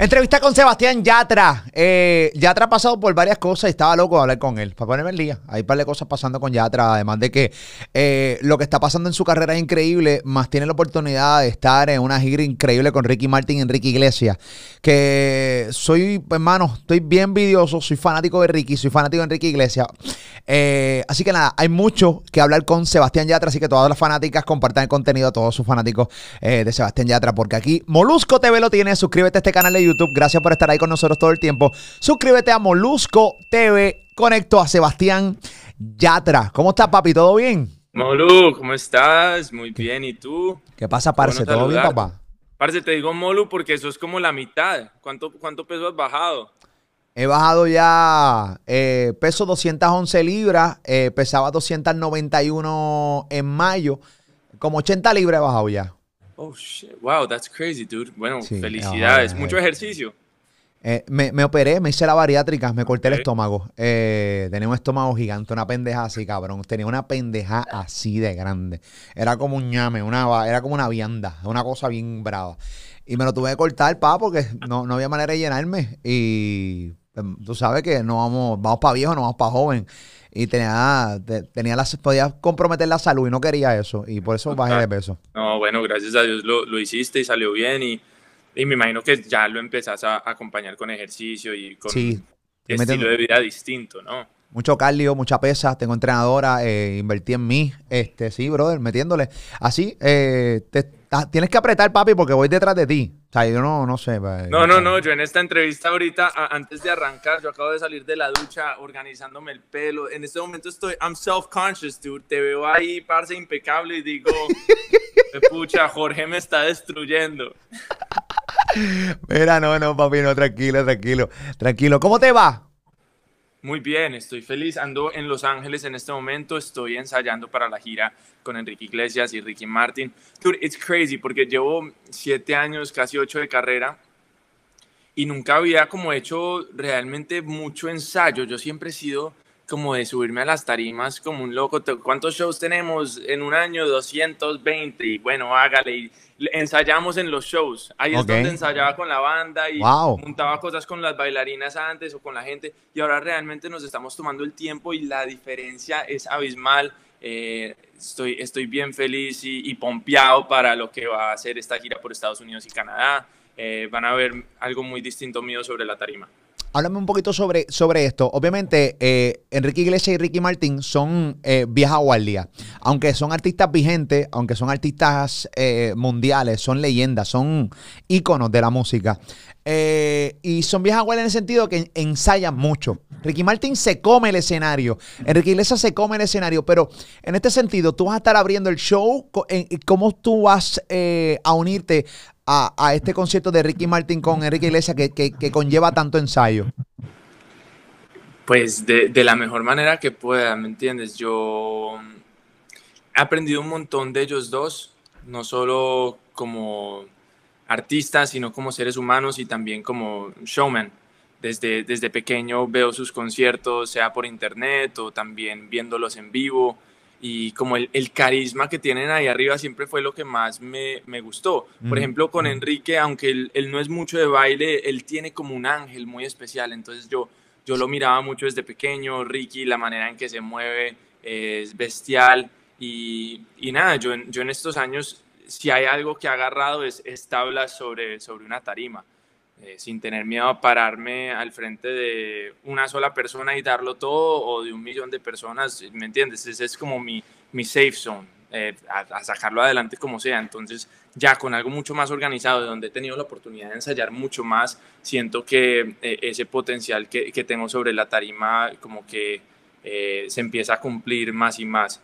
Entrevista con Sebastián Yatra. Eh, Yatra ha pasado por varias cosas y estaba loco de hablar con él. Para ponerme el día. Hay un par de cosas pasando con Yatra. Además de que eh, lo que está pasando en su carrera es increíble. Más tiene la oportunidad de estar en una gira increíble con Ricky Martin y Enrique Iglesias. Que soy, hermano, estoy bien envidioso. Soy fanático de Ricky. Soy fanático de Enrique Iglesias. Eh, así que nada, hay mucho que hablar con Sebastián Yatra. Así que todas las fanáticas compartan el contenido a todos sus fanáticos de Sebastián Yatra. Porque aquí Molusco TV lo tiene. Suscríbete a este canal de YouTube YouTube. Gracias por estar ahí con nosotros todo el tiempo. Suscríbete a Molusco TV. Conecto a Sebastián Yatra. ¿Cómo estás, papi? ¿Todo bien? Molu, ¿cómo estás? Muy bien. ¿Y tú? ¿Qué pasa, parce? ¿Todo bien, papá? Parce, te digo Molu porque eso es como la mitad. ¿Cuánto, cuánto peso has bajado? He bajado ya eh, peso 211 libras, eh, pesaba 291 en mayo, como 80 libras he bajado ya. Oh, shit. Wow, that's crazy, dude. Bueno, felicidades. Mucho ejercicio. Eh, me, me, operé, me hice la bariátrica, me corté el estómago. Eh, tenía un estómago gigante, una pendeja así, cabrón. Tenía una pendeja así de grande. Era como un ñame, una, era como una vianda, una cosa bien brava. Y me lo tuve que cortar, pa, porque no, no había manera de llenarme. Y em, tú sabes que no vamos, vamos para viejo, no vamos para joven y tenía, tenía las, podía comprometer la salud y no quería eso y por eso bajé de peso. No, bueno, gracias a Dios lo, lo hiciste y salió bien y, y, me imagino que ya lo empezás a acompañar con ejercicio y con sí, estilo de vida distinto, ¿no? Mucho cardio, mucha pesa, tengo entrenadora, eh, invertí en mí, este, sí, brother, metiéndole. Así, eh, te, tienes que apretar, papi, porque voy detrás de ti. O sea, yo no, no sé. Pues, no, no, no, yo en esta entrevista ahorita, antes de arrancar, yo acabo de salir de la ducha organizándome el pelo. En este momento estoy, I'm self-conscious, dude. Te veo ahí, parce, impecable y digo, pucha, Jorge me está destruyendo. Mira, no, no, papi, no, tranquilo, tranquilo, tranquilo. ¿Cómo te va? Muy bien, estoy feliz. Ando en Los Ángeles en este momento. Estoy ensayando para la gira con Enrique Iglesias y Ricky Martin. Dude, it's crazy porque llevo siete años, casi ocho de carrera y nunca había como hecho realmente mucho ensayo. Yo siempre he sido como de subirme a las tarimas como un loco. ¿Cuántos shows tenemos en un año? 220. Y bueno, hágale. Y ensayamos en los shows. Ahí es donde ensayaba con la banda y montaba cosas con las bailarinas antes o con la gente. Y ahora realmente nos estamos tomando el tiempo y la diferencia es abismal. Eh, estoy, estoy bien feliz y, y, pompeado para lo que va a ser esta gira por Estados Unidos y Canadá. Eh, van a ver algo muy distinto mío sobre la tarima. Háblame un poquito sobre, sobre esto. Obviamente, eh, Enrique Iglesias y Ricky Martin son eh, vieja guardia. Aunque son artistas vigentes, aunque son artistas eh, mundiales, son leyendas, son íconos de la música. Eh, y son vieja guardia en el sentido que ensayan mucho. Ricky Martin se come el escenario. Enrique Iglesias se come el escenario. Pero en este sentido, tú vas a estar abriendo el show. ¿Cómo tú vas a unirte a, este concierto de Ricky Martin con Enrique Iglesias que, conlleva tanto ensayo? Pues de, la mejor manera que pueda, ¿me entiendes? Yo he aprendido un montón de ellos dos, no solo como artistas, sino como seres humanos y también como showman. Desde, desde pequeño veo sus conciertos, sea por internet o también viéndolos en vivo y como el, el, carisma que tienen ahí arriba siempre fue lo que más me, me gustó. Por ejemplo, con Enrique, aunque él, él, no es mucho de baile, él tiene como un ángel muy especial, entonces yo, yo lo miraba mucho desde pequeño, Ricky, la manera en que se mueve es bestial y, y nada, yo, yo en estos años, si hay algo que ha agarrado es, es tablas sobre, sobre una tarima. Eh, sin tener miedo a pararme al frente de una sola persona y darlo todo o de un millón de personas, ¿me entiendes? Ese es como mi, mi safe zone, eh, a, sacarlo adelante como sea. Entonces, ya con algo mucho más organizado, de donde he tenido la oportunidad de ensayar mucho más, siento que eh, ese potencial que, que, tengo sobre la tarima como que se empieza a cumplir más y más.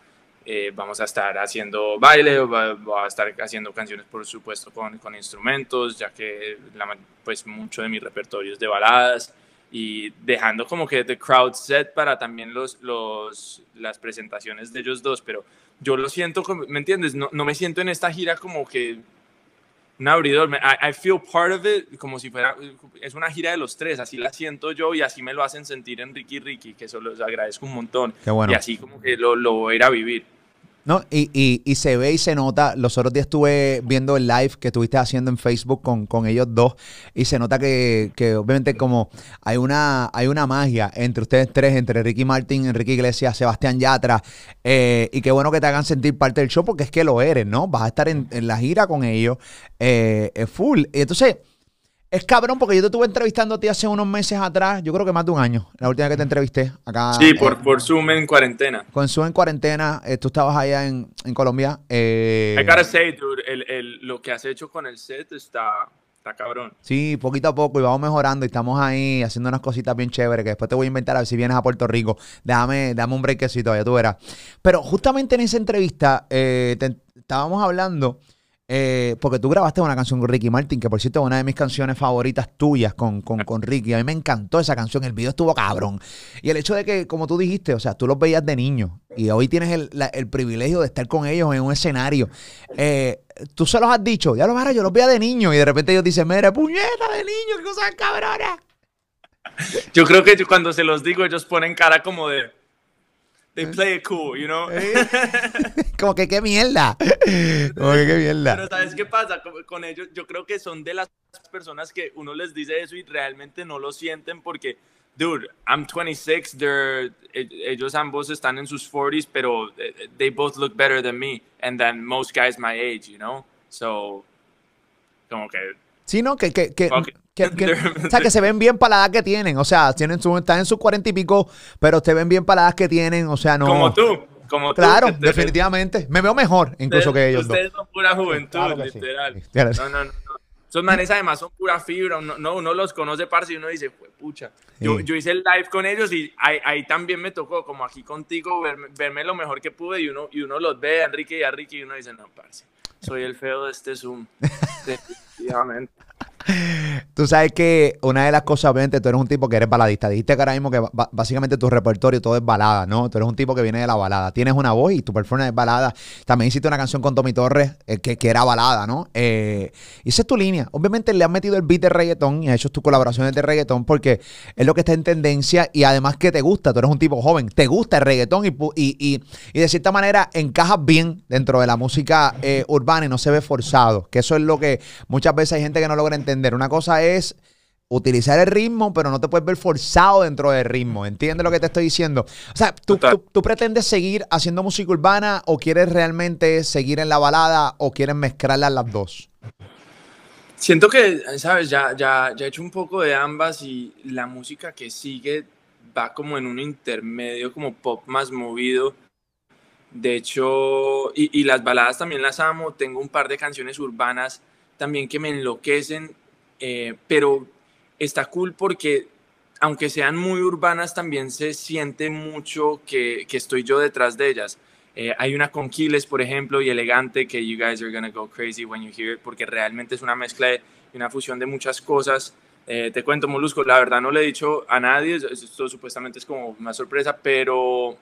Eh, vamos a estar haciendo baile, va, a estar haciendo canciones por supuesto con, con instrumentos, ya que la, pues mucho de mi repertorio es de baladas y dejando como que the crowd set para también los, los, las presentaciones de ellos dos, pero yo lo siento, ¿me entiendes? No, no me siento en esta gira como que un abridor, I, I, feel part of it, como si fuera, es una gira de los tres, así la siento yo y así me lo hacen sentir en Ricky Ricky, que eso los agradezco un montón. Qué bueno. Y así como que lo, lo voy a ir a vivir. No, y, y, se ve y se nota. Los otros días estuve viendo el live que estuviste haciendo en Facebook con, con ellos dos. Y se nota que, que, obviamente como hay una, hay una magia entre ustedes tres, entre Ricky Martin, Enrique Iglesias, Sebastián Yatra. Eh, y qué bueno que te hagan sentir parte del show porque es que lo eres, ¿no? Vas a estar en, en la gira con ellos eh, full. Y entonces es cabrón porque yo te estuve entrevistando a ti hace unos meses atrás, yo creo que más de un año, la última vez que te entrevisté acá. Sí, por, eh, por Zoom en cuarentena. Con Zoom en cuarentena, eh, tú estabas allá en, en Colombia. Eh, I gotta say, dude, el, el, lo que has hecho con el set está, está cabrón. Sí, poquito a poco y vamos mejorando y estamos ahí haciendo unas cositas bien chéveres que después te voy a inventar a ver si vienes a Puerto Rico. Déjame, dame un breakcito, ya tú verás. Pero justamente en esa entrevista eh, estábamos hablando eh, porque tú grabaste una canción con Ricky Martin, que por cierto es una de mis canciones favoritas tuyas con, con, Ricky. A mí me encantó esa canción, el video estuvo cabrón. Y el hecho de que, como tú dijiste, o sea, tú los veías de niño y hoy tienes el, privilegio de estar con ellos en un escenario. Eh, tú se los has dicho, ya lo verás, yo los veía de niño y de repente ellos dicen, mira, puñeta de niño, qué cosa cabrona. Yo creo que cuando se los digo, ellos ponen cara como de they play it cool, you know? Como que qué mierda. Como que qué mierda. Pero ¿sabes qué pasa con ellos? Yo creo que son de las personas que uno les dice eso y realmente no lo sienten porque, dude, I'm 26, they're, e, ellos ambos están en sus 40s, pero eh, they both look better than me and than most guys my age, you know? So, como que... Sí, no, que, que, que, o sea, que se ven bien para la edad que tienen. O sea, tienen su, están en sus cuarenta y pico, pero te ven bien para la edad que tienen. O sea, no. Como tú. Como claro, definitivamente. Me veo mejor incluso que ellos. Ustedes son pura juventud, literal. No, no, no. Esos manes además son pura fibra. No, uno los conoce, parce, y uno dice, pucha. Yo, yo, hice el live con ellos y ahí, ahí, también me tocó, como aquí contigo, verme, verme, lo mejor que pude y uno, y uno los ve a Enrique y a Ricky y uno dice, no, parce, soy el feo de este Zoom. Definitivamente. Tú sabes que una de las cosas, obviamente, tú eres un tipo que eres baladista. Dijiste que ahora mismo que básicamente tu repertorio todo es balada, ¿no? Tú eres un tipo que viene de la balada. Tienes una voz y tu performance es balada. También hiciste una canción con Tommy Torres eh, que, era balada, ¿no? Eh, y esa es tu línea. Obviamente le has metido el beat de reggaetón y has hecho tus colaboraciones de reggaetón porque es lo que está en tendencia y además que te gusta. Tú eres un tipo joven, te gusta el reggaetón y, de cierta manera encajas bien dentro de la música eh, urbana y no se ve forzado. Que eso es lo que muchas veces hay gente que no logra entender una cosa es utilizar el ritmo, pero no te puedes ver forzado dentro del ritmo. ¿Entiendes lo que te estoy diciendo? O sea, ¿tú, tú, pretendes seguir haciendo música urbana o quieres realmente seguir en la balada o quieres mezclarlas las dos? Siento que, sabes, ya, ya, ya he hecho un poco de ambas y la música que sigue va como en un intermedio, como pop más movido. De hecho, y, y las baladas también las amo. Tengo un par de canciones urbanas también que me enloquecen eh, pero está cool porque aunque sean muy urbanas, también se siente mucho que, que estoy yo detrás de ellas. Eh, hay una con Kiles, por ejemplo, y Elegante, que you guys are gonna go crazy when you hear it, porque realmente es una mezcla y una fusión de muchas cosas. Eh, te cuento, Molusco, la verdad no le he dicho a nadie, esto supuestamente es como una sorpresa, pero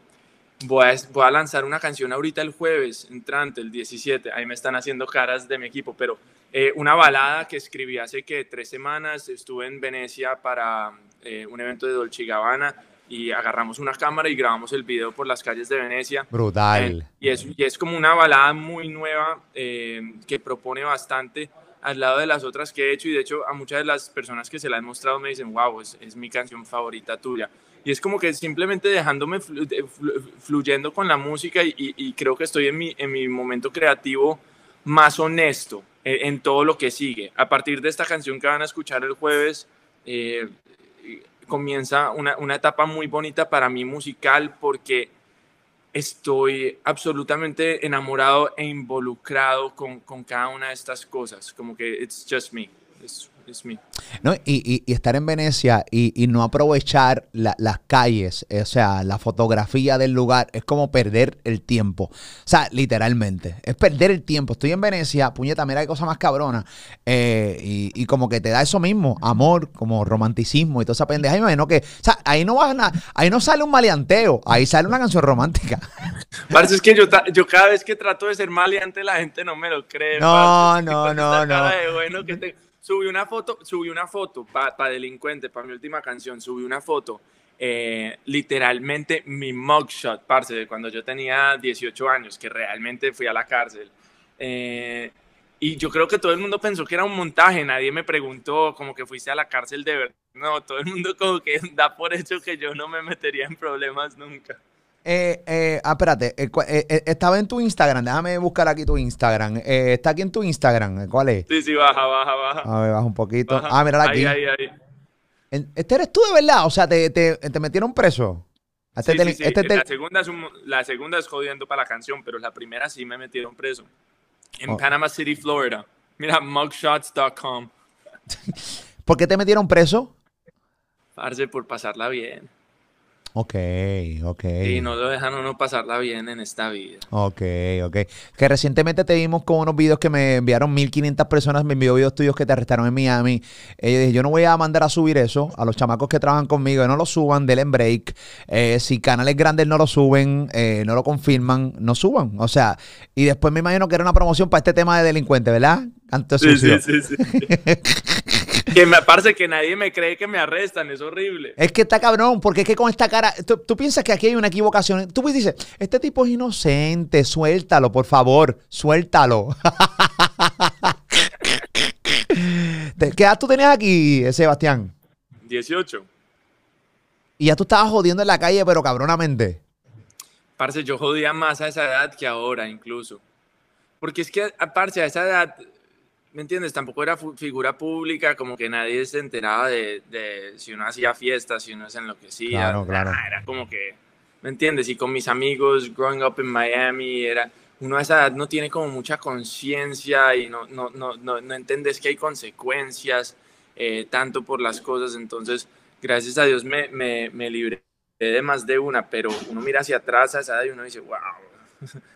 voy a, voy a lanzar una canción ahorita el jueves, entrante, el 17, ahí me están haciendo caras de mi equipo, pero eh, una balada que escribí hace que tres semanas, estuve en Venecia para eh, un evento de Dolce Gabbana y agarramos una cámara y grabamos el video por las calles de Venecia. Brutal. Eh, y, es, y, es, como una balada muy nueva que propone bastante al lado de las otras que he hecho y de hecho a muchas de las personas que se la he mostrado me dicen, wow, es, es mi canción favorita tuya. Y es como que simplemente dejándome fluyendo con la música y, y, creo que estoy en mi, en mi momento creativo más honesto en, todo lo que sigue. A partir de esta canción que van a escuchar el jueves, eh, comienza una, una, etapa muy bonita para mí musical porque estoy absolutamente enamorado e involucrado con, con cada una de estas cosas, como que it's just me. No, y, estar en Venecia y, no aprovechar las calles, eh, o sea, la fotografía del lugar, es como perder el tiempo. O sea, literalmente, es perder el tiempo. Estoy en Venecia, puñeta, mira qué cosa más cabrona. Eh, y, como que te da eso mismo, amor, como romanticismo y toda esa pendeja. Y me imagino que, o sea, ahí no vas a, ahí no sale un maleanteo, ahí sale una canción romántica. Parece es que yo, yo cada vez que trato de ser maleante, la gente no me lo cree. No, no, no, no. bueno que te subí una foto, subí una foto para pa delincuente, para mi última canción, subí una foto eh, literalmente mi mugshot, parce, de cuando yo tenía 18 años, que realmente fui a la cárcel. Eh, y yo creo que todo el mundo pensó que era un montaje, nadie me preguntó como que fuiste a la cárcel de verdad. No, todo el mundo como que da por hecho que yo no me metería en problemas nunca. Eh, eh, ah, espérate, eh, eh, estaba en tu Instagram, déjame buscar aquí tu Instagram. está aquí en tu Instagram, ¿cuál es? Sí, sí, baja, baja, baja. A ver, baja un poquito. Ah, mira aquí. Ahí, ahí, ahí. ¿Este eres tú de verdad? O sea, ¿te, te, te metieron preso? Este sí, sí, sí. Este la, segunda es la segunda es jodiendo para la canción, pero la primera sí me metieron preso. En oh. Panama City, Florida. Mira, mugshots.com. ¿Por qué te metieron preso? Parce, por pasarla bien. Ok, ok. Y no lo dejan uno pasarla bien en esta vida. Ok, ok. Que recientemente te vimos con unos videos que me enviaron 1500 personas, me envió videos tuyos que te arrestaron en Miami. Eh, yo dije, yo no voy a mandar a subir eso a los chamacos que trabajan conmigo, no lo suban, denle break. Eh, si canales grandes no lo suben, eh, no lo confirman, no suban. O sea, y después me imagino que era una promoción para este tema de delincuente, ¿verdad? Antes sí, sí, sí, sí. que me parece que nadie me cree que me arrestan, es horrible. Es que está cabrón, porque es que con esta cara, tú, piensas que aquí hay una equivocación. Tú dices, este tipo es inocente, suéltalo, por favor, suéltalo. ¿Qué edad tú tenías aquí, Sebastián? 18. Y ya tú estabas jodiendo en la calle, pero cabronamente. Parce, yo jodía más a esa edad que ahora, incluso. Porque es que, aparte, a esa edad ¿me entiendes? Tampoco era figura pública, como que nadie se enteraba de, de, si uno hacía fiestas, si uno se enloquecía. Claro, claro. era como que, ¿me entiendes? Y con mis amigos, growing up in Miami, era, uno a esa edad no tiene como mucha conciencia y no, no, no, no, no entiendes que hay consecuencias eh, tanto por las cosas. Entonces, gracias a Dios me, me, me libré de más de una, pero uno mira hacia atrás a esa edad y uno dice, wow,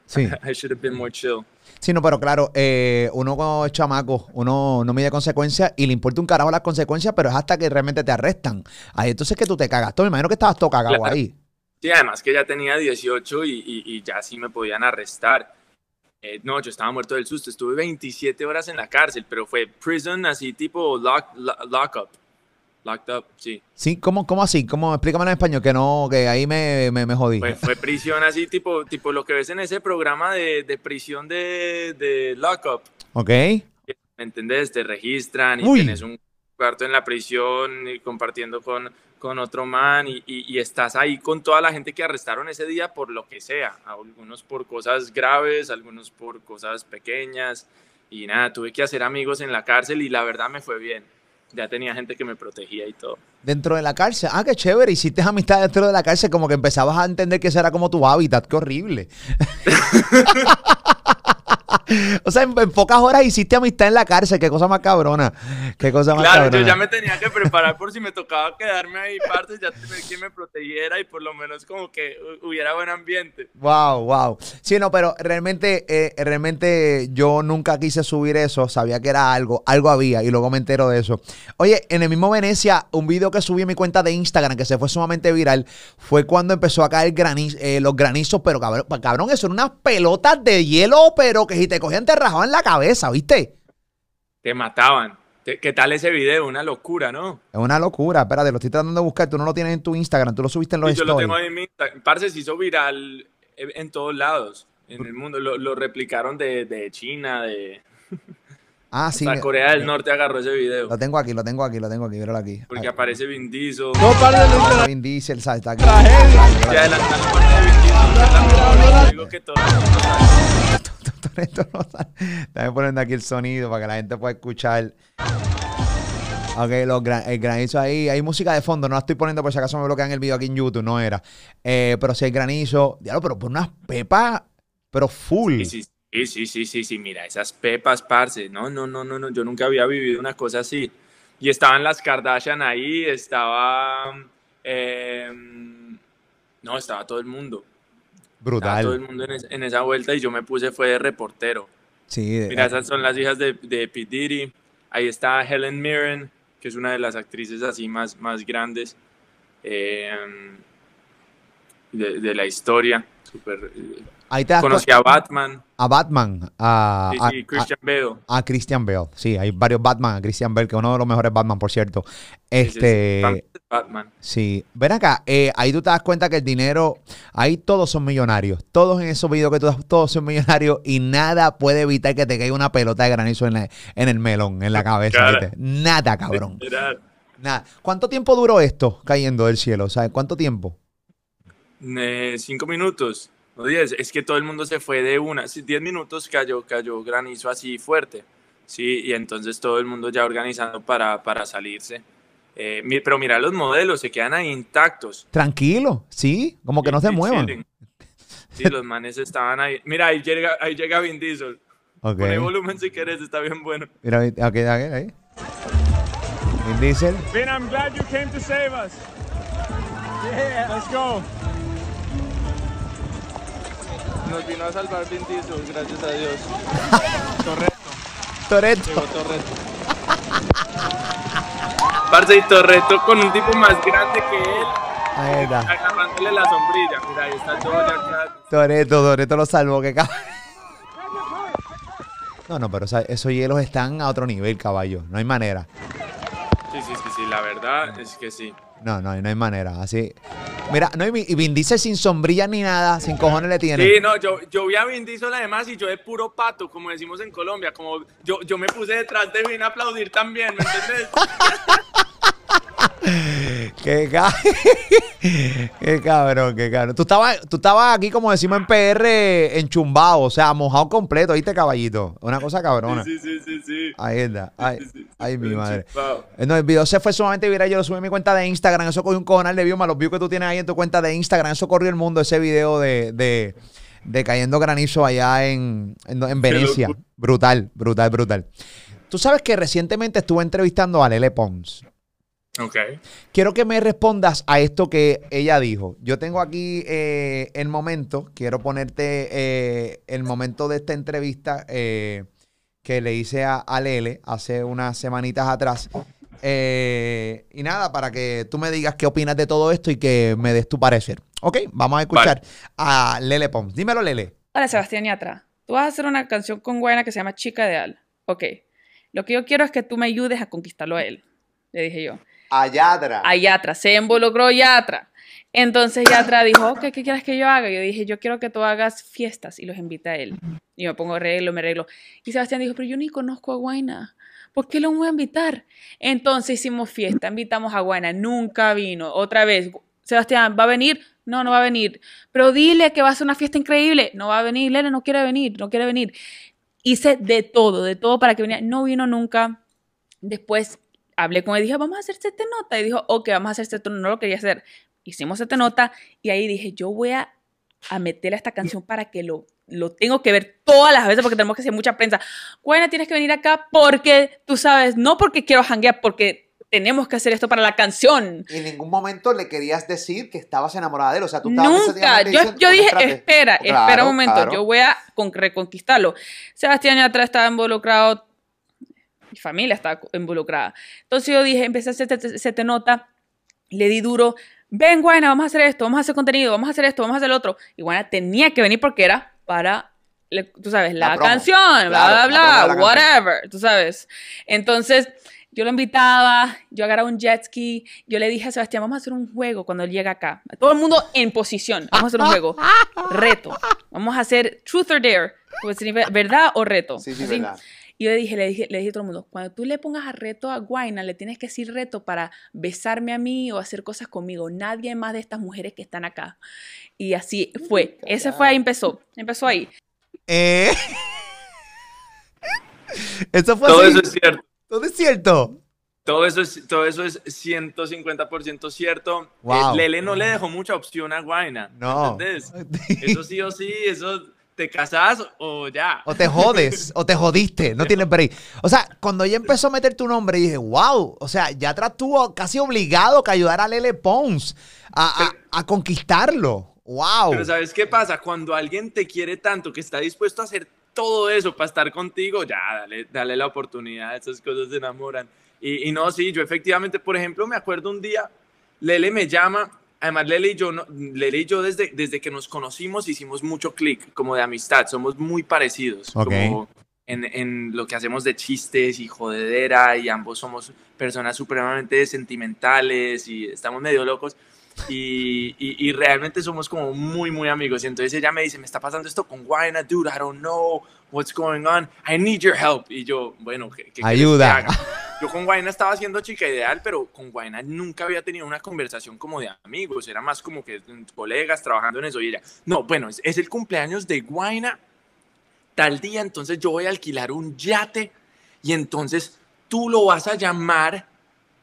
Sí. I should have been more chill. Sí, no, pero claro, eh, uno como es chamaco, uno no mide consecuencias y le importa un carajo las consecuencias, pero es hasta que realmente te arrestan. Ahí entonces que tú te cagas. Todo, me imagino que estabas todo cagado ahí. Sí, además que ya tenía 18 y, ya sí me podían arrestar. Eh, no, yo estaba muerto del susto. Estuve 27 horas en la cárcel, pero fue prison así tipo lock, lock up. Locked up, sí. Sí, ¿cómo, cómo así? ¿Cómo? Explícame en español, que no, que ahí me, me, jodí. Fue, prisión así, tipo, tipo lo que ves en ese programa de, de prisión de, de Lockup. Ok. ¿Me entendés? Te registran y tienes un cuarto en la prisión y compartiendo con, con otro man y, y, estás ahí con toda la gente que arrestaron ese día por lo que sea. Algunos por cosas graves, algunos por cosas pequeñas. Y nada, tuve que hacer amigos en la cárcel y la verdad me fue bien ya tenía gente que me protegía y todo. Dentro de la cárcel. Ah, qué chévere. Hiciste amistad dentro de la cárcel, como que empezabas a entender que ese era como tu hábitat. Qué horrible. o sea, en, pocas horas hiciste amistad en la cárcel. Qué cosa más cabrona. Qué cosa más claro, yo ya me tenía que preparar por si me tocaba quedarme ahí partes, ya tener quien me protegiera y por lo menos como que hubiera buen ambiente. Wow, wow. Sí, no, pero realmente, eh, realmente yo nunca quise subir eso. Sabía que era algo, algo había y luego me entero de eso. Oye, en el mismo Venecia, un video que subí en mi cuenta de Instagram que se fue sumamente viral fue cuando empezó a caer eh, los granizos, pero cabrón, cabrón, eso eran unas pelotas de hielo, pero que si te cogían te rajaban la cabeza, ¿viste? Te mataban. ¿Qué tal ese video? Una locura, ¿no? Es una locura. Espérate, lo estoy tratando de buscar. Tú no lo tienes en tu Instagram, tú lo subiste en los sí, Yo lo tengo en mi Instagram. Parce, se hizo viral en todos lados, en el mundo. Lo, replicaron de, China, de... Ah, sí. La Corea del Norte agarró ese video. Lo tengo aquí, lo tengo aquí, lo tengo aquí, míralo aquí. Porque aparece Vin Diesel. No, de Vin Diesel, ¿sabes? Está aquí. Ya adelantaron la parte de Vin Diesel. Digo que todo no Estamos poniendo aquí el sonido para que la gente pueda escuchar. Ok, los el granizo ahí. Hay música de fondo, no la estoy poniendo por si acaso me bloquean el video aquí en YouTube, no era. Eh, pero si hay granizo, diablo, pero por unas pepas, pero full. Sí, sí, sí, sí, sí, sí, mira, esas pepas, parce. No, no, no, no, no, yo nunca había vivido una cosa así. Y estaban las Kardashian ahí, estaba. Em, no, estaba todo el mundo. Brutal. todo el mundo en, esa vuelta y yo me puse fue de reportero. Sí. Mira, esas son las hijas de, de P. Diddy. Ahí está Helen Mirren, que es una de las actrices así más, más grandes eh, de, la historia. Super, Ahí te Conocí a Batman. a Batman, a, Sí, a- sí, Christian Bale. a- a Christian Bale. Sí, hay varios Batman, a Christian Bale, que es uno de los mejores Batman, por cierto. Sí, sí, sí. Este, Batman. sí. Ven acá, eh, ahí tú te das cuenta que el dinero, ahí todos son millonarios. Todos en esos videos que tú das, todos son millonarios y nada puede evitar que te caiga una pelota de granizo en, la- en el melón, en la cabeza. Nada, cabrón. Nada. ¿Cuánto tiempo duró esto cayendo del cielo? ¿Sabes cuánto tiempo? Eh, cinco minutos, o diez. Es que todo el mundo se fue de una. Sí, diez minutos cayó, cayó granizo así fuerte. Sí, y entonces todo el mundo ya organizando para, para salirse. Eh, mi- pero mira, los modelos se quedan ahí intactos. Tranquilo, sí, como que no se Sí, muevan. chilling. Sí, los manes estaban ahí. Mira, ahí llega, ahí llega Vin Diesel. Ok. Pone volumen si quieres, está bien bueno. Mira, ok, ok, ahí. Vin Diesel. Vin, I'm glad you came to save us. Yeah. Let's go. Nos vino a salvar Vin Diesel, gracias a Dios. Correcto. Toretto. Llegó Torres. Parce y Torreto con un tipo más grande que él, Ahí está. agarrándole la sombrilla. Mira, ahí está todo ya. Toreto, Toreto lo salvó, que cabrón. No, no, pero o sea, esos hielos están a otro nivel, caballo. No hay manera. Sí, sí, sí, sí, la verdad es que sí. No, no, no hay manera. Así. Mira, no, y Vin- Diesel sin sombrilla ni nada, sin cojones le tiene. Sí, no, yo, yo vi a Vin Diesel además y yo de puro pato, como decimos en Colombia, como yo, yo me puse detrás de Vin a aplaudir también, ¿me entiendes? Qué, ca- qué cabrón, qué cabrón. Tú estabas, tú estabas aquí, como decimos en PR, enchumbado, o sea, mojado completo, ¿viste, caballito? Una cosa cabrona. Sí, sí, sí, sí. Ahí está. Ay, Sí, sí, sí, ay, mi madre. Eh, No, el video se fue sumamente viral. Yo lo subí a mi cuenta de Instagram. Eso cogió un cojonal de views, más los views que tú tienes ahí en tu cuenta de Instagram. Eso corrió el mundo, ese video de, de, de cayendo granizo allá en, en, en Venecia. Brutal, brutal, brutal. Tú sabes que recientemente estuve entrevistando a Lele Pons. Ok. Quiero que me respondas a esto que ella dijo. Yo tengo aquí eh, el momento, quiero ponerte eh, el momento de esta entrevista eh, que le hice a, a Lele hace unas semanitas atrás. Eh, y nada, para que tú me digas qué opinas de todo esto y que me des tu parecer. Ok, vamos a escuchar a Lele Pons. Dímelo, Lele. Hola Sebastián Yatra, tú vas a hacer una canción con Guayana que se llama Chica Ideal. Ok, lo que yo quiero es que tú me ayudes a conquistarlo a él, le dije yo. A Yadra. A Yatra, se involucró Yatra. Entonces Yatra dijo, ok, ¿qué quieres que yo haga? Yo dije, yo quiero que tú hagas fiestas y los invita a él. Y me pongo arreglo, me arreglo. Y Sebastián dijo, pero yo ni conozco a Guayna. ¿Por qué lo voy a invitar? Entonces hicimos fiesta, invitamos a Guayna, nunca vino. Otra vez, Sebastián, ¿va a venir? No, no va a venir. Pero dile que va a ser una fiesta increíble. No va a venir, Lele no quiere venir, no quiere venir. Hice de todo, de todo para que viniera. No vino nunca. Después hablé con él y dije, vamos a hacer este nota. Y dijo, ok, vamos a hacer este no lo quería hacer. Hicimos este nota y ahí dije, yo voy a, a meterle a esta canción para que lo, lo tengo que ver todas las veces porque tenemos que hacer mucha prensa. Bueno, tienes que venir acá porque, tú sabes, no porque quiero hanguear, porque tenemos que hacer esto para la canción. En ningún momento le querías decir que estabas enamorada de él. O sea, Nunca. Yo, yo dije, espera, espera un momento, yo voy a con- reconquistarlo. Sebastián Yatra estaba involucrado, mi familia estaba involucrada. Entonces yo dije, empecé a hacer este- se te nota, le di duro, ven Guayna, vamos a hacer esto, vamos a hacer contenido, vamos a hacer esto, vamos a hacer lo otro. Y Guayna tenía que venir porque era para, le- tú sabes, la, La canción, Claro, bla, la bla, bla, canción. whatever, tú sabes. Entonces... Yo lo invitaba, yo agarraba un jet ski, yo le dije a Sebastián, vamos a hacer un juego cuando él llega acá. Todo el mundo en posición, vamos a hacer un juego. Reto. Vamos a hacer truth or dare, pues, verdad o reto. Sí, sí, Así. verdad. Y yo le dije, le dije, le dije a todo el mundo, cuando tú le pongas a reto a Guayna, le tienes que decir reto para besarme a mí o hacer cosas conmigo. Nadie más de estas mujeres que están acá. Y así fue. Ese fue ahí, empezó. Empezó ahí. Eh... eso fue Todo así. eso es cierto. Todo es cierto. Todo eso es, todo eso es 150% cierto. Wow. Eh, Lele no le dejó mucha opción a Guaina. No. ¿Entendés? Eso sí o sí, eso te casás o ya. O te jodes, o te jodiste, no tienes break. O sea, cuando ella empezó a meter tu nombre, dije, wow, o sea, ya estuvo casi obligado que ayudar a Lele Pons a, a- a conquistarlo. Wow. Pero ¿sabes qué pasa? Cuando alguien te quiere tanto que está dispuesto a hacer todo eso para estar contigo, ya, dale, dale la oportunidad, esas cosas se enamoran. Y, y no, sí, yo efectivamente, por ejemplo, me acuerdo un día, Lele me llama además Lele y yo, no- Lele y yo desde, desde que nos conocimos hicimos mucho clic, como de amistad, somos muy parecidos, Ok. como en, en lo que hacemos de chistes y jodedera, y ambos somos personas supremamente sentimentales y estamos medio locos. Y, y, y realmente somos como muy, muy amigos. Y entonces ella me dice, me está pasando esto con Guayna, dude, I don't know what's going on. I need your help. Y yo, bueno, ¿qué, qué que Ayuda. haga? Yo con Guayna estaba haciendo chica ideal, pero con Guayna nunca había tenido una conversación como de amigos. Era más como que colegas trabajando en eso. Y ella, no, bueno, es, el cumpleaños de Guayna tal día, entonces yo voy a alquilar un yate y entonces tú lo vas a llamar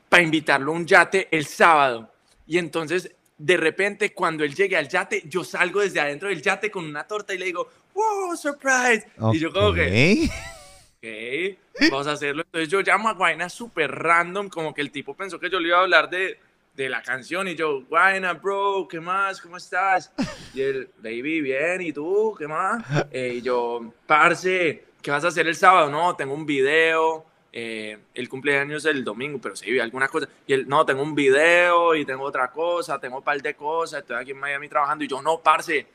para invitarlo a un yate el sábado. Y entonces, de repente, cuando él llegue al yate, yo salgo desde adentro del yate con una torta y le digo, wow, surprise. Y yo como que, vamos a hacerlo. Entonces yo llamo a Guayna súper random, como que el tipo pensó que yo le iba a hablar de, de la canción y yo, Guayna, bro, ¿qué más? ¿Cómo estás? Y él, baby, bien, ¿y tú? ¿Qué más? Eh, y yo, parce, ¿qué vas a hacer el sábado? No, tengo un video. eh, el cumpleaños es el domingo, pero sí, alguna cosa. Y él, no, tengo un video y tengo otra cosa, tengo un par de cosas, estoy aquí en Miami trabajando. Y yo, no, parce,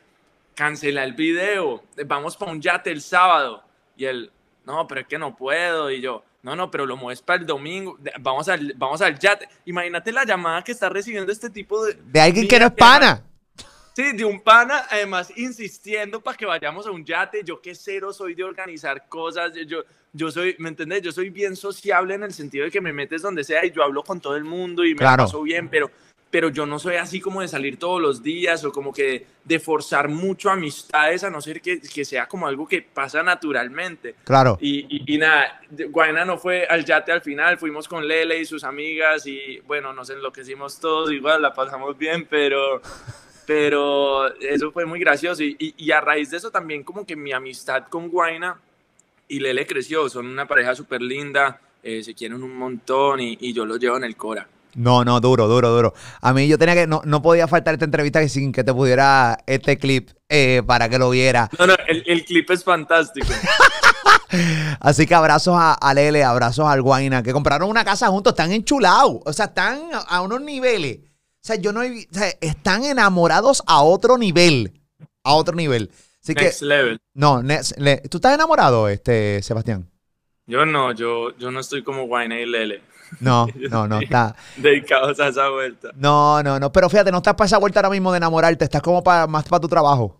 cancela el video, vamos para un yate el sábado. Y él, no, pero es que no puedo. Y yo, no, no, pero lo mueves para el domingo, vamos al, vamos al yate. Imagínate la llamada que está recibiendo este tipo de... De alguien que no es pana. Sí, de un pana, además insistiendo para que vayamos a un yate. Yo que cero soy de organizar cosas. Yo, yo soy, ¿me entendés? Yo soy bien sociable en el sentido de que me metes donde sea y yo hablo con todo el mundo y me la Claro. paso bien, pero, pero yo no soy así como de salir todos los días o como que de forzar mucho amistades, a no ser que, que sea como algo que pasa naturalmente. Claro. Y, y, y nada, Guayna no fue al yate al final, fuimos con Lele y sus amigas y bueno, nos enloquecimos todos, igual la pasamos bien, pero, pero eso fue muy gracioso y, y, y a raíz de eso también como que mi amistad con Guayna y Lele creció, son una pareja súper linda, eh, se quieren un montón y, y yo los llevo en el Cora. No, no, duro, duro, duro. A mí yo tenía que, no, no podía faltar esta entrevista sin que te pudiera este clip eh, para que lo viera. No, no, el, el clip es fantástico. Así que abrazos a, a Lele, abrazos al Guaina, que compraron una casa juntos, están enchulados, o sea, están a, a unos niveles. O sea, yo no he o sea, están enamorados a otro nivel, a otro nivel. Así que, Next level. no, le- ¿tú estás enamorado, este, Sebastián? Yo no, yo, yo no estoy como Guayna y Lele, No, no, no, está. dedicados a esa vuelta. No, no, no, pero fíjate, no estás para esa vuelta ahora mismo de enamorarte, estás como para, más para tu trabajo.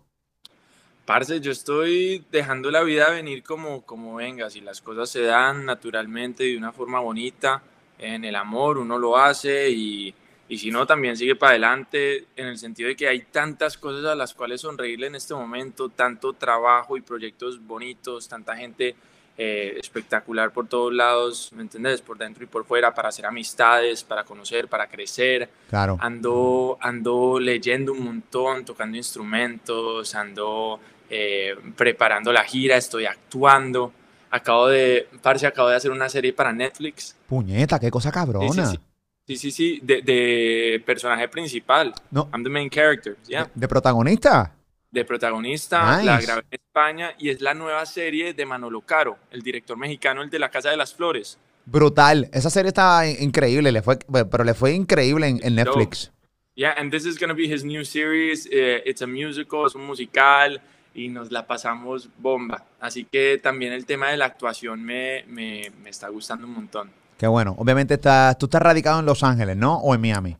Parce, yo estoy dejando la vida venir como, como venga. Si las cosas se dan naturalmente de una forma bonita, en el amor uno lo hace y, y si no, también sigue para adelante en el sentido de que hay tantas cosas a las cuales sonreírle en este momento, tanto trabajo y proyectos bonitos, tanta gente eh, espectacular por todos lados, ¿me entiendes? Por dentro y por fuera, para hacer amistades, para conocer, para crecer Claro. ando, ando leyendo un montón, tocando instrumentos, ando eh, preparando la gira, estoy actuando. Acabo de, parce, acabo de hacer una serie para Netflix. Puñeta, qué cosa cabrona. Sí, sí, sí, sí, de, de personaje principal. No. I'm the main character, yeah. ¿De protagonista? De protagonista, Nice. la grabé en España y es la nueva serie de Manolo Caro, el director mexicano, el de La Casa de las Flores. Brutal. Esa serie está in- increíble, le fue, pero le fue increíble en, en Netflix. Yeah, and this is going to be his new series. Eh, it's a musical, es un musical y nos la pasamos bomba. Así que también el tema de la actuación me, me, me está gustando un montón. Qué bueno. Obviamente estás, tú estás radicado en Los Ángeles, ¿no? O en Miami.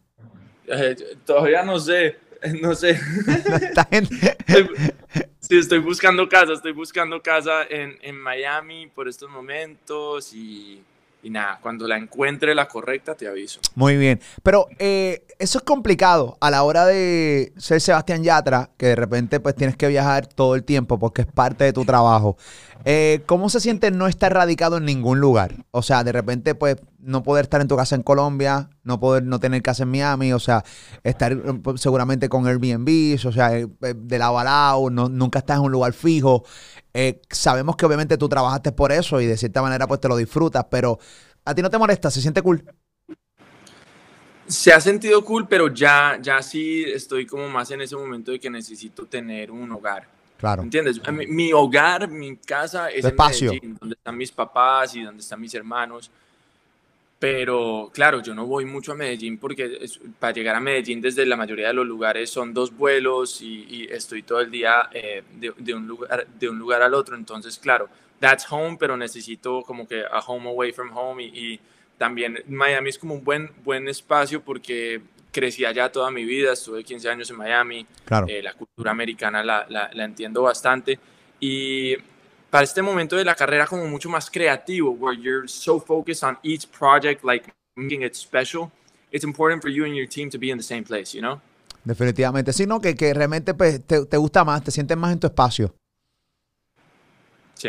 Eh, todavía no sé, no sé. Sí, estoy buscando casa, estoy buscando casa en, en Miami por estos momentos y, y nada, cuando la encuentre la correcta te aviso. Muy bien. Pero eh, eso es complicado a la hora de ser Sebastián Yatra, que de repente pues tienes que viajar todo el tiempo porque es parte de tu trabajo. Eh, ¿Cómo se siente no estar radicado en ningún lugar? O sea, de repente pues no poder estar en tu casa en Colombia, no poder no tener casa en Miami, o sea, estar pues, seguramente con Airbnb, o sea, eh, eh, de lado a lado, nunca estás en un lugar fijo. Sabemos que obviamente tú trabajaste por eso y de cierta manera pues te lo disfrutas, pero a ti no te molesta, se siente cool. Se ha sentido cool, pero ya, ya sí estoy como más en ese momento de que necesito tener un hogar. Claro. ¿Entiendes? Mi, mi hogar, mi casa es Tu en. Medellín, donde están mis papás y donde están mis hermanos. Pero claro, yo no voy mucho a Medellín porque es- para llegar a Medellín desde la mayoría de los lugares son dos vuelos y, y estoy todo el día eh, de, de un lugar, de un lugar al otro. Entonces, claro, that's home, pero necesito como que a home away from home. Y, y también Miami es como un buen, buen espacio porque crecí allá toda mi vida, estuve 15 años en Miami. Claro. Eh, la cultura americana la, la, la entiendo bastante. Y para este momento de la carrera como mucho más creativo, where you're so focused on each project, like making it special, it's important for you and your team to be in the same place, you know? Definitivamente. Sí, no, que, que realmente pues, te, te gusta más, te sientes más en tu espacio.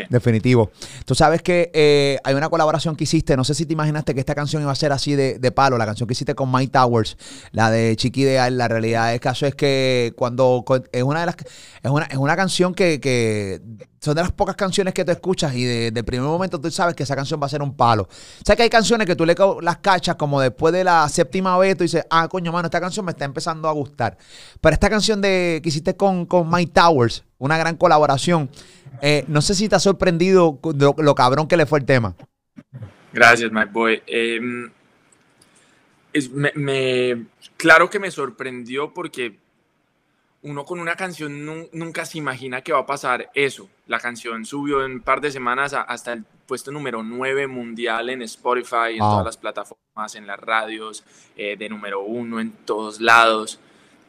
Definitivo. Tú sabes que eh, hay una colaboración que hiciste, no sé si te imaginaste que esta canción iba a ser así de, de palo, la canción que hiciste con Mike Towers, la de Chiqui Ideal, la realidad del caso es que cuando cu- es una de las es una, es una canción que, que son de las pocas canciones que tú escuchas y de, de primer momento tú sabes que esa canción va a ser un palo. O sea que hay canciones que tú le las cachas como después de la séptima vez, tú dices, ah, coño, mano, esta canción me está empezando a gustar. Pero esta canción de que hiciste con, con Mike Towers, una gran colaboración, eh, no sé si te ha sorprendido lo, cabrón que le fue el tema. Gracias, my boy. Em, claro que me sorprendió porque uno con una canción nu- nunca se imagina que va a pasar eso. La canción subió en un par de semanas a- hasta el puesto número 9 mundial en Spotify, en todas las plataformas, en las radios, eh, de número uno en todos lados.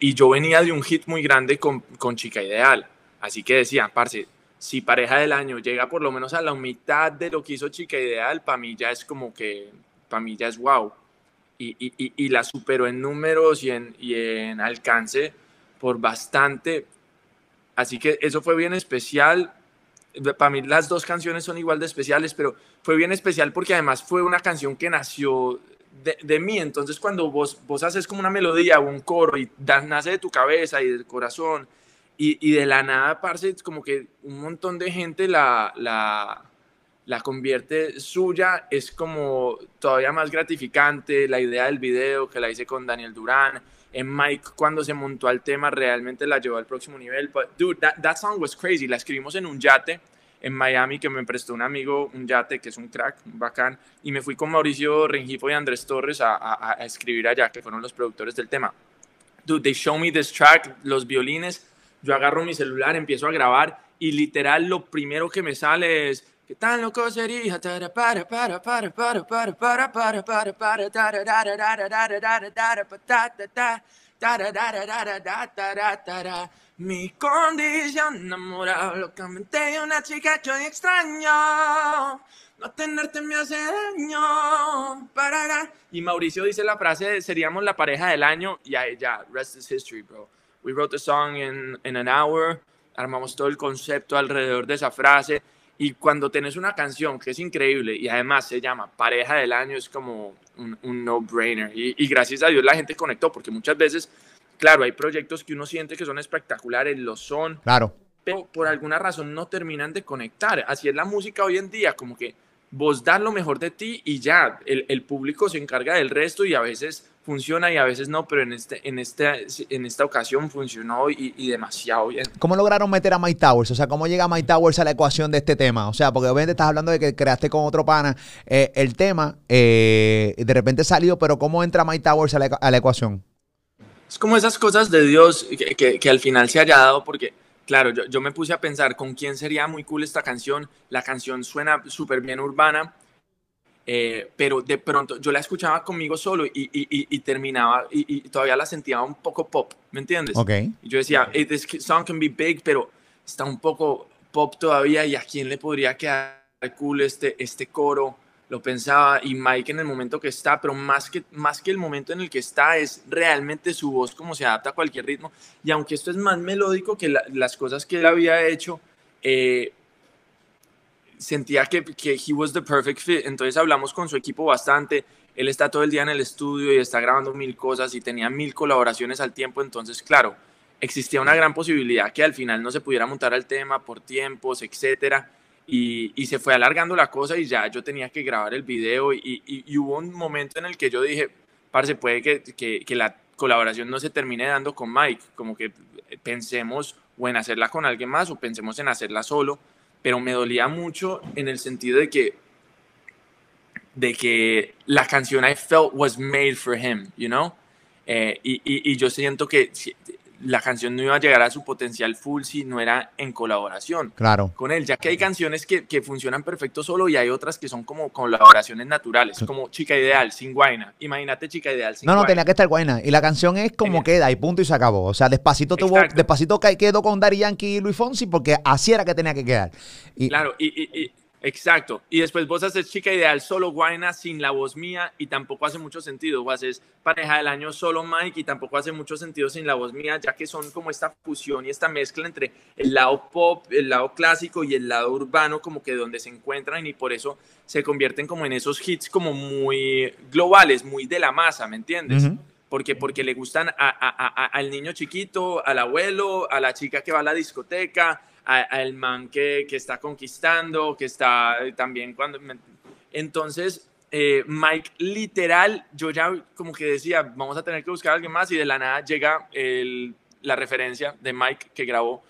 Y yo venía de un hit muy grande con, con Chica Ideal. Así que decía, parce, si pareja del año llega por lo menos a la mitad de lo que hizo Chica Ideal, para mí ya es como que, para mí ya es wow. Y, y, y, y la superó en números y en, y en alcance por bastante. Así que eso fue bien especial. Para mí las dos canciones son igual de especiales, pero fue bien especial porque además fue una canción que nació de, de mí. Entonces cuando vos, vos haces como una melodía o un coro y da- nace de tu cabeza y del corazón y, y de la nada, parce, como que un montón de gente la, la, la convierte suya, es como todavía más gratificante. La idea del video que la hice con Daniel Durán, en Mike cuando se montó al tema realmente la llevó al próximo nivel. But dude, that, that song was crazy. La escribimos en un yate en Miami que me prestó un amigo, un yate que es un crack, bacán, y me fui con Mauricio Rengifo y Andrés Torres a, a, a escribir allá, que fueron los productores del tema. Dude, they show me this track, los violines, yo agarro mi celular, empiezo a grabar y literal lo primero que me sale es ¿Qué tan loco sería? Para, para, para, para, para, para, para, para, para, tara, tara, tara, tara, tara, tara, pa, ta, ta, ta, tara, tara, tara, ta, tara, tara. Mi condición enamorada, locamente una chica que hoy extraño. No tenerte me hace daño. Parará. Y Mauricio dice la frase, seríamos la pareja del año. Y ahí ya, rest is history, bro. We wrote the song in, in an hour. Armamos todo el concepto alrededor de esa frase. Y cuando tenés una canción que es increíble y además se llama Pareja del Año, es como un, un no-brainer. Y, y gracias a Dios la gente conectó, porque muchas veces, claro, hay proyectos que uno siente que son espectaculares, lo son, Claro. pero por alguna razón no terminan de conectar. Así es la música hoy en día, como que vos das lo mejor de ti y ya, el, el público se encarga del resto y a veces funciona y a veces no, pero en, este, en, este, en esta ocasión funcionó y, y demasiado bien. ¿Cómo lograron meter a Mike Towers? O sea, ¿cómo llega Mike Towers a la ecuación de este tema? O sea, porque obviamente estás hablando de que creaste con otro pana eh, el tema, eh, de repente salió, pero ¿cómo entra Mike Towers a la, a la ecuación? Es como esas cosas de Dios que, que, que al final se haya dado porque, claro, yo, yo, me puse a pensar con quién sería muy cool esta canción. La canción suena súper bien urbana, eh, pero de pronto yo la escuchaba conmigo solo y, y, y, y terminaba y, todavía la sentía un poco pop, ¿me entiendes? Ok. Yo decía, hey, this song can be big, pero está un poco pop todavía y a quién le podría quedar cool este, este coro. Lo pensaba y Mike en el momento que está, pero más que, más que el momento en el que está es realmente su voz como se adapta a cualquier ritmo. Y aunque esto es más melódico que la, las cosas que él había hecho, eh, sentía que, que he was the perfect fit. Entonces hablamos con su equipo bastante. Él está todo el día en el estudio y está grabando mil cosas y tenía mil colaboraciones al tiempo. Entonces, claro, existía una gran posibilidad que al final no se pudiera montar al tema por tiempos, etcétera. Y, y, se fue alargando la cosa y ya yo tenía que grabar el video y, y, y hubo un momento en el que yo dije, parce, puede que, que, que, la colaboración no se termine dando con Mike, como que pensemos o en hacerla con alguien más o pensemos en hacerla solo, pero me dolía mucho en el sentido de que de que la canción I felt was made for him, you know? Eh, y, yo siento que la canción no iba a llegar a su potencial full si no era en colaboración claro. con él, ya que hay canciones que, que, funcionan perfecto solo y hay otras que son como colaboraciones naturales, como Chica Ideal, sin Guaina. Imagínate Chica Ideal sin No, no, tenía que estar Guaina. Y la canción es como Tenía. queda y punto y se acabó. O sea, despacito tuvo, despacito quedó con Daddy Yankee y Luis Fonsi porque así era que tenía que quedar. Y, Claro, y, y- y- exacto. Y después vos haces chica ideal solo Guaina sin la voz mía y tampoco hace mucho sentido. O haces pareja del año solo Mike y tampoco hace mucho sentido sin la voz mía, ya que son como esta fusión y esta mezcla entre el lado pop, el lado clásico y el lado urbano, como que donde se encuentran y por eso se convierten como en esos hits como muy globales, muy de la masa, ¿me entiendes? Porque, porque le gustan a- a- a- al niño chiquito, al abuelo, a la chica que va a la discoteca, al man que, que está conquistando, que está eh, también cuando... me- Entonces, eh, Mike, literal, yo ya como que decía, vamos a tener que buscar a alguien más y de la nada llega el- la referencia de Mike que grabó.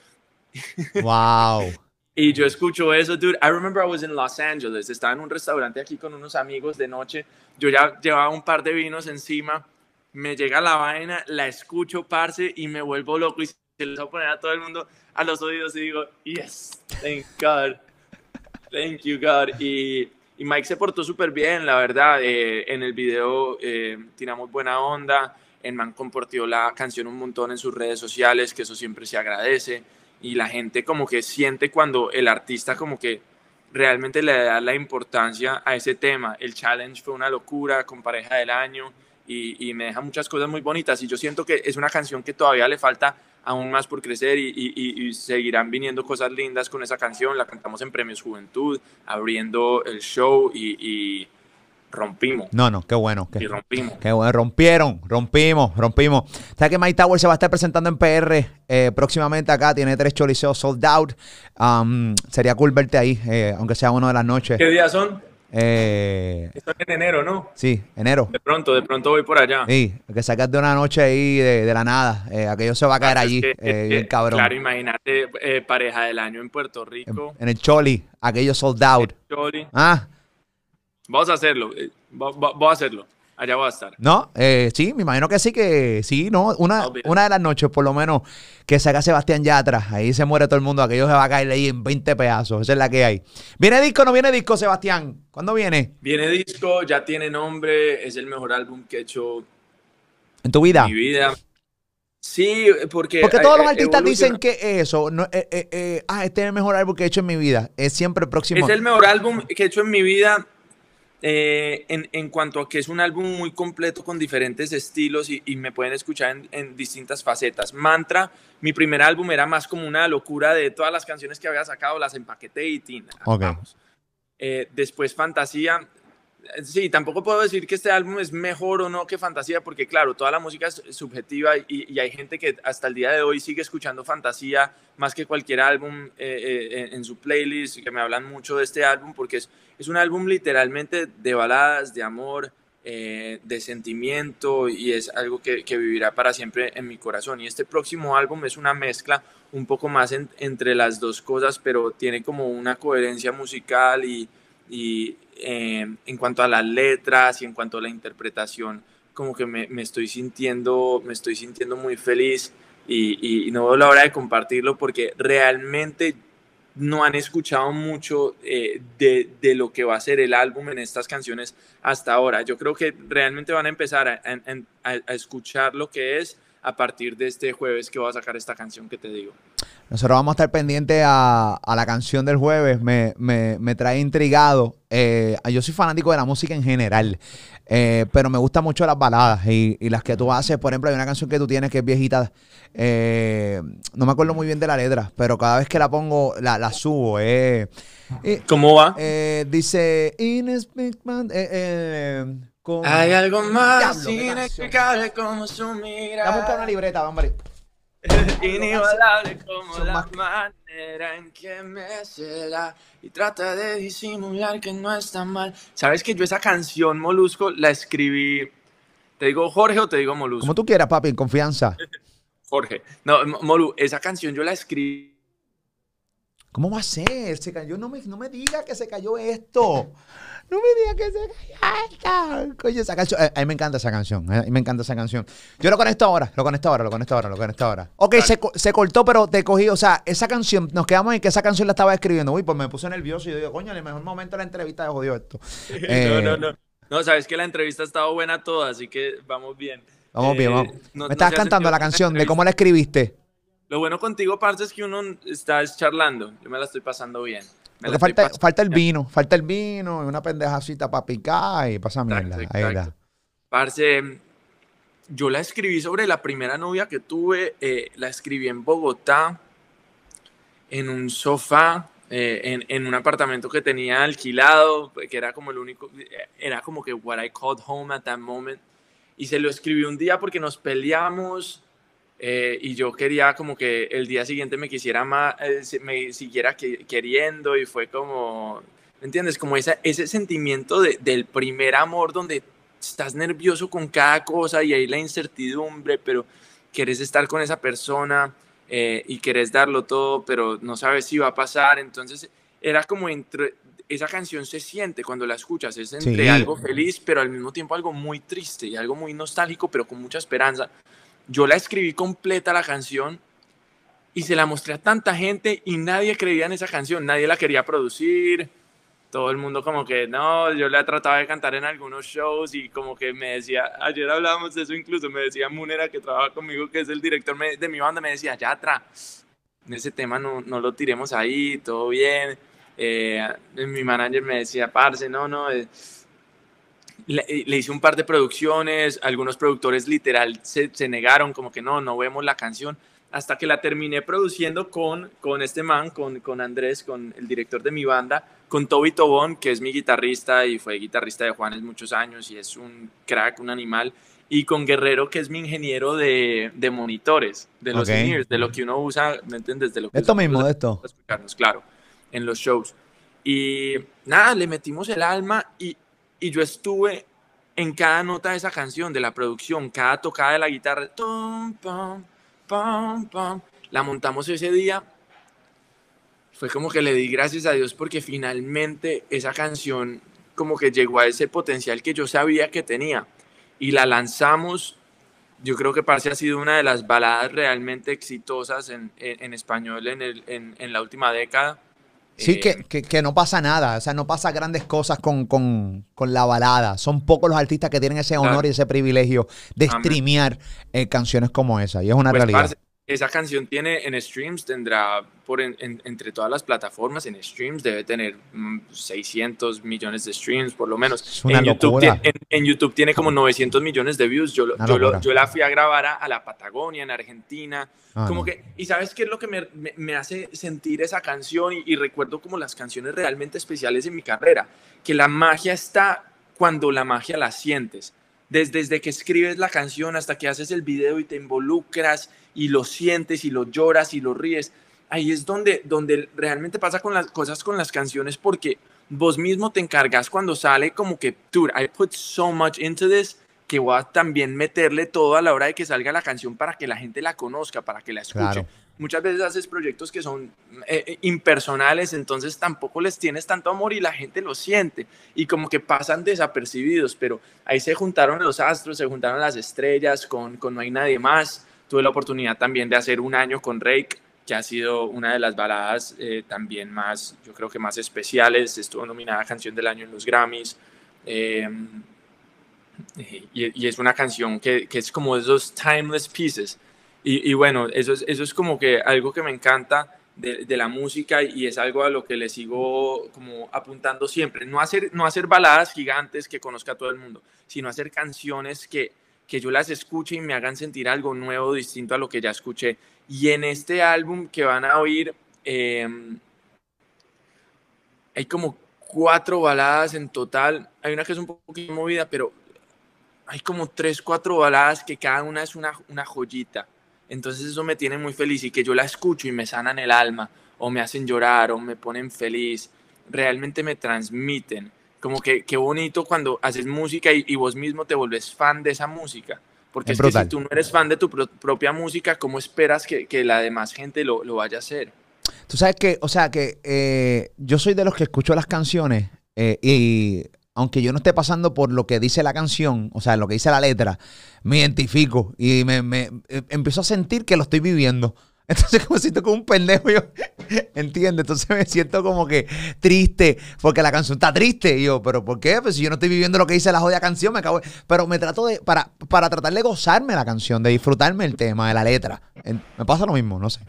wow. Y yo escucho eso, dude. I remember I was in Los Angeles. Estaba en un restaurante aquí con unos amigos de noche. Yo ya llevaba un par de vinos encima. Me llega la vaina, la escucho, parce, y me vuelvo loco. Y se les va a poner a todo el mundo a los oídos y digo, yes, thank God. Thank you, God. Y, y Mike se portó súper bien, la verdad. Eh, en el video eh, tiramos buena onda. El man compartió la canción un montón en sus redes sociales, que eso siempre se agradece. Y la gente como que siente cuando el artista como que realmente le da la importancia a ese tema. El challenge fue una locura con pareja del año y, y me deja muchas cosas muy bonitas. Y yo siento que es una canción que todavía le falta aún más por crecer y, y- seguirán viniendo cosas lindas con esa canción. La cantamos en Premios Juventud, abriendo el show y, y rompimos. No, no, qué bueno. Y rompimos. qué bueno. Rompieron, rompimos, rompimos. ¿Sabes que Mike Tower se va a estar presentando en PR eh, próximamente acá? Tiene tres choliseos sold out. Um, sería cool verte ahí, eh, aunque sea uno de las noches. ¿Qué días son? Eh, Están en enero, ¿no? sí, enero. De pronto, de pronto voy por allá. Sí, que sacas de una noche ahí de, de la nada. Eh, aquello se va a caer Es allí, que, eh, bien cabrón. Claro, imagínate, eh, pareja del año en Puerto Rico. En el Choli, aquello sold out. Choli. Ah, Vamos a hacerlo. eh, Voy a hacerlo. Allá voy a estar. no, eh, sí, me imagino que sí, que sí, ¿no? Una, una de las noches, por lo menos, que saca Sebastián Yatra. Ahí se muere todo el mundo, aquello se va a caer ahí en 20 pedazos. Esa es la que hay. ¿Viene disco o no viene disco, Sebastián? ¿Cuándo viene? Viene disco, ya tiene nombre, es el mejor álbum que he hecho ¿En tu vida? en mi vida. Sí, porque... Porque todos los eh, artistas dicen que eso, no, eh, eh, eh, ah, este es el mejor álbum que he hecho en mi vida. Es siempre el próximo. Es el mejor álbum que he hecho en mi vida eh, en, en cuanto a que es un álbum muy completo con diferentes estilos y, y me pueden escuchar en, en distintas facetas. Mantra, mi primer álbum era más como una locura de todas las canciones que había sacado, las empaqueté y tin, Ok. vamos. Eh, después Fantasía, eh, sí, tampoco puedo decir que este álbum es mejor o no que Fantasía, porque claro, toda la música es subjetiva y, y hay gente que hasta el día de hoy sigue escuchando Fantasía más que cualquier álbum eh, en su playlist, que me hablan mucho de este álbum, porque es, es un álbum literalmente de baladas, de amor, eh, de sentimiento y es algo que, que vivirá para siempre en mi corazón. Y este próximo álbum es una mezcla un poco más en- entre las dos cosas, pero tiene como una coherencia musical y, y, eh, en cuanto a las letras y en cuanto a la interpretación, como que me, me estoy sintiendo, me estoy sintiendo muy feliz y, y no veo la hora de compartirlo porque realmente no han escuchado mucho eh, de, de lo que va a ser el álbum en estas canciones hasta ahora. Yo creo que realmente van a empezar a, a- escuchar lo que es a partir de este jueves que voy a sacar esta canción que te digo. Nosotros vamos a estar pendientes a, a la canción del jueves. Me, me- me trae intrigado. Eh, yo soy fanático de la música en general, eh, pero me gustan mucho las baladas y, y las que tú haces. Por ejemplo, hay una canción que tú tienes que es viejita. eh, no me acuerdo muy bien de la letra, pero cada vez que la pongo, la, la subo. ¿Cómo va? dice con- Hay algo más inexplicable como su mirada. a buscar una libreta, hombre. Inigualable como Son la más- manera en que me cela y trata de disimular que no está mal. ¿Sabes que yo esa canción, Molusco, la escribí? ¿Te digo Jorge o te digo Molusco? Como tú quieras, papi, en confianza. Jorge. No, Mo- Molu, esa canción yo la escribí ¿Cómo va a ser? Se cayó, no me, no me diga que se cayó esto. No me diga que se. Coño, esa canción. eh, a mí me encanta esa canción. eh, A mí me encanta esa canción. Yo lo conecto ahora, lo conecto ahora, lo conecto ahora, lo conecto ahora. Ok, se, co- se cortó, pero te cogí. O sea, esa canción, nos quedamos en que esa canción la estaba escribiendo. Uy, pues me puse nervioso y yo digo, coño, en el mejor momento de la entrevista de jodió esto. Eh, No, no, no. No, sabes que la entrevista ha estado buena toda, así que vamos bien. Vamos bien, Eh, vamos. no- me estabas se ha cantando sentido la canción, de cómo la escribiste. Lo bueno contigo, parce, es que uno está es charlando. Yo me la estoy pasando bien. Me Porque falta, falta el vino, falta el vino y una pendejacita para picar y pasa mierda. Exacto, Ahí exacto. Parce, yo la escribí sobre la primera novia que tuve. eh, la escribí en Bogotá, en un sofá, eh, en, en un apartamento que tenía alquilado, que era como el único, era como que what I called home at that moment. Y se lo escribí un día porque nos peleamos eh, y yo quería como que el día siguiente me quisiera más, me siguiera que- queriendo y fue como, ¿me entiendes? Como esa, ese sentimiento de- del primer amor donde estás nervioso con cada cosa y hay la incertidumbre, pero quieres estar con esa persona eh, y quieres darlo todo, pero no sabes si va a pasar. Entonces era como entre, esa canción se siente cuando la escuchas, es entre Sí. algo feliz, pero al mismo tiempo algo muy triste y algo muy nostálgico, pero con mucha esperanza. Yo la escribí completa la canción y se la mostré a tanta gente y nadie creía en esa canción, nadie la quería producir. Todo el mundo como que no, yo la trataba de cantar en algunos shows y como que me decía, ayer hablábamos de eso incluso, me decía Munera que trabaja conmigo, que es el director de mi banda, me decía, Yatra, ese tema no, no lo tiremos ahí, todo bien. Eh, mi manager me decía, parce, no, no, eh, le, le hice un par de producciones, algunos productores literal se, se negaron, como que no, no vemos la canción, hasta que la terminé produciendo con, con este man, con, con Andrés, con el director de mi banda, con Toby Tobón, que es mi guitarrista y fue guitarrista de Juanes muchos años y es un crack, un animal, y con Guerrero, que es mi ingeniero de, de monitores, de los Ok. in-ears, de lo que uno usa, ¿me entiendes? De lo que Esto mismo, los de esto. para escucharnos, claro, en los shows. Y nada, le metimos el alma y, y yo estuve en cada nota de esa canción, de la producción, cada tocada de la guitarra, la montamos ese día. Fue como que le di gracias a Dios porque finalmente esa canción como que llegó a ese potencial que yo sabía que tenía y la lanzamos. Yo creo que Parce ha sido una de las baladas realmente exitosas en, en- en español en, el- en la última década. Sí, Eh, que, que, que no pasa nada, o sea, no pasa grandes cosas con, con, con la balada. Son pocos los artistas que tienen ese honor Claro. y ese privilegio de streamear eh, canciones como esa, y es una Pues, realidad. parce, esa canción tiene en streams, tendrá por en- en- entre todas las plataformas en streams, debe tener mm, 600 millones de streams por lo menos. En, YouTube tiene, en, en YouTube tiene como 900 millones de views. Yo, yo, lo- yo la fui a grabar a, a la Patagonia, en Argentina. Ah, como no. que, y sabes qué es lo que me, me- me hace sentir esa canción y, y recuerdo como las canciones realmente especiales en mi carrera, que la magia está cuando la magia la sientes. Desde, desde que escribes la canción hasta que haces el video y te involucras y lo sientes y lo lloras y lo ríes. Ahí es donde, donde realmente pasa con las cosas con las canciones porque vos mismo te encargas cuando sale como que, dude, I put so much into this que voy a también meterle todo a la hora de que salga la canción para que la gente la conozca, para que la escuche. Muchas veces haces proyectos que son eh, eh, impersonales, entonces tampoco les tienes tanto amor y la gente lo siente y como que pasan desapercibidos, pero ahí se juntaron los astros, se juntaron las estrellas con, con No hay nadie más. Tuve la oportunidad también de hacer un año con Rake, que ha sido una de las baladas eh, también más, yo creo que más especiales. Estuvo nominada Canción del Año en los Grammys. Eh, y, y es una canción que, que es como esos timeless pieces. Y, bueno, eso es, eso es como que algo que me encanta de, de, la música y es algo a lo que le sigo como apuntando siempre. No hacer, no hacer baladas gigantes que conozca a todo el mundo, sino hacer canciones que, que yo las escuche y me hagan sentir algo nuevo, distinto a lo que ya escuché. Y en este álbum que van a oír, eh, hay como cuatro baladas en total. Hay una que es un poquito movida, pero hay como tres, cuatro baladas que cada una es una, una joyita. Entonces eso me tiene muy feliz y que yo la escucho y me sanan el alma o me hacen llorar o me ponen feliz. Realmente me transmiten. Como que qué bonito cuando haces música y, y, vos mismo te vuelves fan de esa música. Porque es, es que si tú no eres fan de tu pro propia música, ¿cómo esperas que, que la demás gente lo, lo, vaya a hacer? Tú sabes que, o sea, que eh, yo soy de los que escucho las canciones eh, y aunque yo no esté pasando por lo que dice la canción, o sea, lo que dice la letra, me identifico y me, eh, empiezo a sentir que lo estoy viviendo. Entonces, como siento como un pendejo, yo, ¿entiendes? Entonces me siento como que triste, porque la canción está triste. Y yo, ¿pero por qué? Pues si yo no estoy viviendo lo que dice la jodida canción, me acabo. de- Pero me trato de, para, para tratar de gozarme la canción, de disfrutarme el tema, de la letra. Me pasa lo mismo, no sé.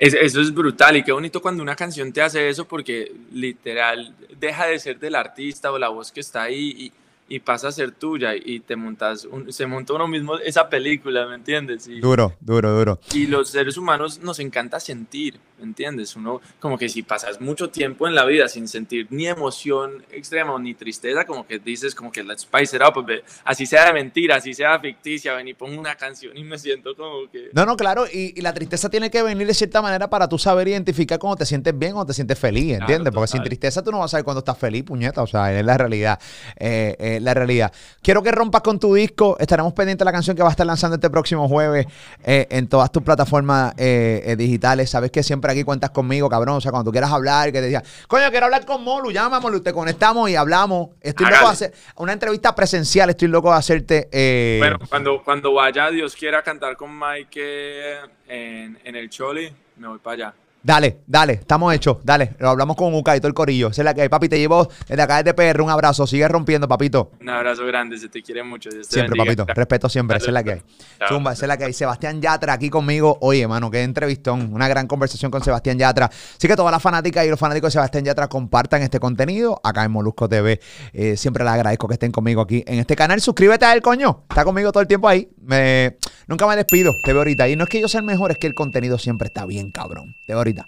Es- eso es brutal y qué bonito cuando una canción te hace eso porque literal deja de ser del artista o la voz que está ahí y pasa a ser tuya y te montas, un- se monta uno mismo esa película, ¿me entiendes? Y, Duro, duro, duro. y los seres humanos nos encanta sentir, ¿me entiendes? Uno como que si pasas mucho tiempo en la vida sin sentir ni emoción extrema ni tristeza, como que dices como que let's spice it up, bit. así sea de mentira, así sea ficticia, ven y pongo una canción y me siento como que... No, no, claro, y, y la tristeza tiene que venir de cierta manera para tú saber identificar cuando te sientes bien o te sientes feliz, ¿entiendes? Claro, Porque sin tristeza tú no vas a saber cuándo estás feliz, puñeta, o sea, es la realidad, eh, la realidad. Quiero que rompas con tu disco, estaremos pendientes de la canción que va a estar lanzando este próximo jueves eh, en todas tus plataformas eh, eh, digitales, sabes que siempre aquí cuentas conmigo, cabrón, o sea, cuando tú quieras hablar, que te digas, coño, quiero hablar con Molu, llama Molu, te conectamos y hablamos, estoy loco de hacer una entrevista presencial, estoy loco de hacerte... eh, Bueno, cuando, cuando vaya, Dios quiera cantar con Mike en, en el Choli, me voy para allá. Dale, dale, estamos hechos, dale. Lo hablamos con Uca y todo el corillo. Esa es la que hay, papi. Te llevo desde acá desde PR. Un abrazo. Sigue rompiendo, papito. Un abrazo grande, se te quiere mucho. Te Siempre, bendiga. papito. Respeto siempre. Esa es la que hay. Chao. Zumba, esa es la que hay. Sebastián Yatra aquí conmigo. Oye, mano, qué entrevistón. Una gran conversación con Sebastián Yatra. Así que todas las fanáticas y los fanáticos de Sebastián Yatra compartan este contenido acá en Molusco TV. Eh, siempre les agradezco que estén conmigo aquí en este canal. Suscríbete a él, coño. Está conmigo todo el tiempo ahí. Me, nunca me despido. Te veo ahorita. Y no es que yo sea el mejor, es que el contenido siempre está bien, cabrón. Te veo ahorita.